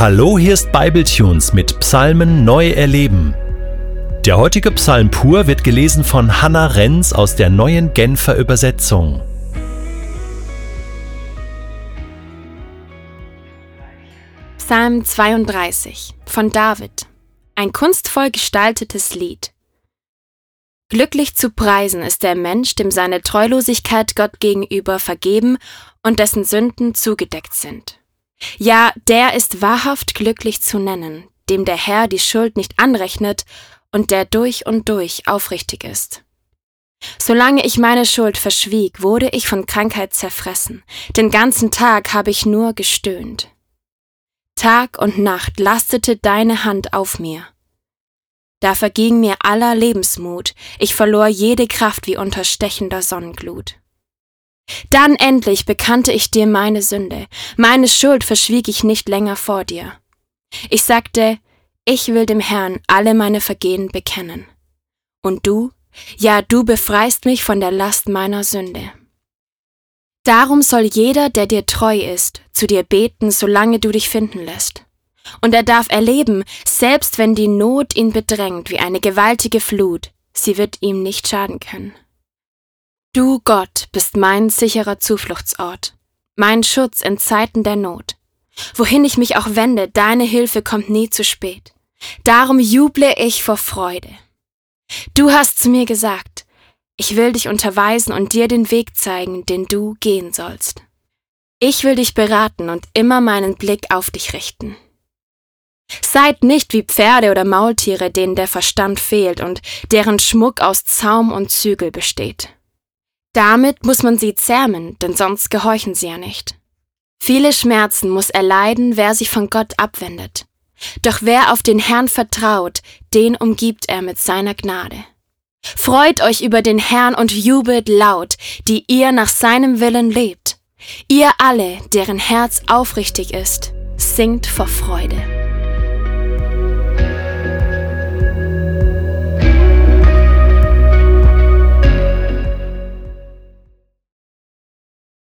Hallo, hier ist Bibletunes mit Psalmen neu erleben. Der heutige Psalm pur wird gelesen von Hannah Renz aus der neuen Genfer Übersetzung. Psalm 32 von David. Ein kunstvoll gestaltetes Lied. Glücklich zu preisen ist der Mensch, dem seine Treulosigkeit Gott gegenüber vergeben und dessen Sünden zugedeckt sind. Ja, der ist wahrhaft glücklich zu nennen, dem der Herr die Schuld nicht anrechnet und der durch und durch aufrichtig ist. Solange ich meine Schuld verschwieg, wurde ich von Krankheit zerfressen. Den ganzen Tag habe ich nur gestöhnt. Tag und Nacht lastete deine Hand auf mir. Da verging mir aller Lebensmut, ich verlor jede Kraft wie unter stechender Sonnenglut. Dann endlich bekannte ich dir meine Sünde, meine Schuld verschwieg ich nicht länger vor dir. Ich sagte, ich will dem Herrn alle meine Vergehen bekennen. Und du, ja, du befreist mich von der Last meiner Sünde. Darum soll jeder, der dir treu ist, zu dir beten, solange du dich finden lässt. Und er darf erleben, selbst wenn die Not ihn bedrängt wie eine gewaltige Flut, sie wird ihm nicht schaden können. Du, Gott, bist mein sicherer Zufluchtsort, mein Schutz in Zeiten der Not. Wohin ich mich auch wende, deine Hilfe kommt nie zu spät. Darum juble ich vor Freude. Du hast zu mir gesagt, ich will dich unterweisen und dir den Weg zeigen, den du gehen sollst. Ich will dich beraten und immer meinen Blick auf dich richten. Seid nicht wie Pferde oder Maultiere, denen der Verstand fehlt und deren Schmuck aus Zaum und Zügel besteht. Damit muss man sie zähmen, denn sonst gehorchen sie ja nicht. Viele Schmerzen muss erleiden, wer sich von Gott abwendet. Doch wer auf den Herrn vertraut, den umgibt er mit seiner Gnade. Freut euch über den Herrn und jubelt laut, die ihr nach seinem Willen lebt. Ihr alle, deren Herz aufrichtig ist, singt vor Freude.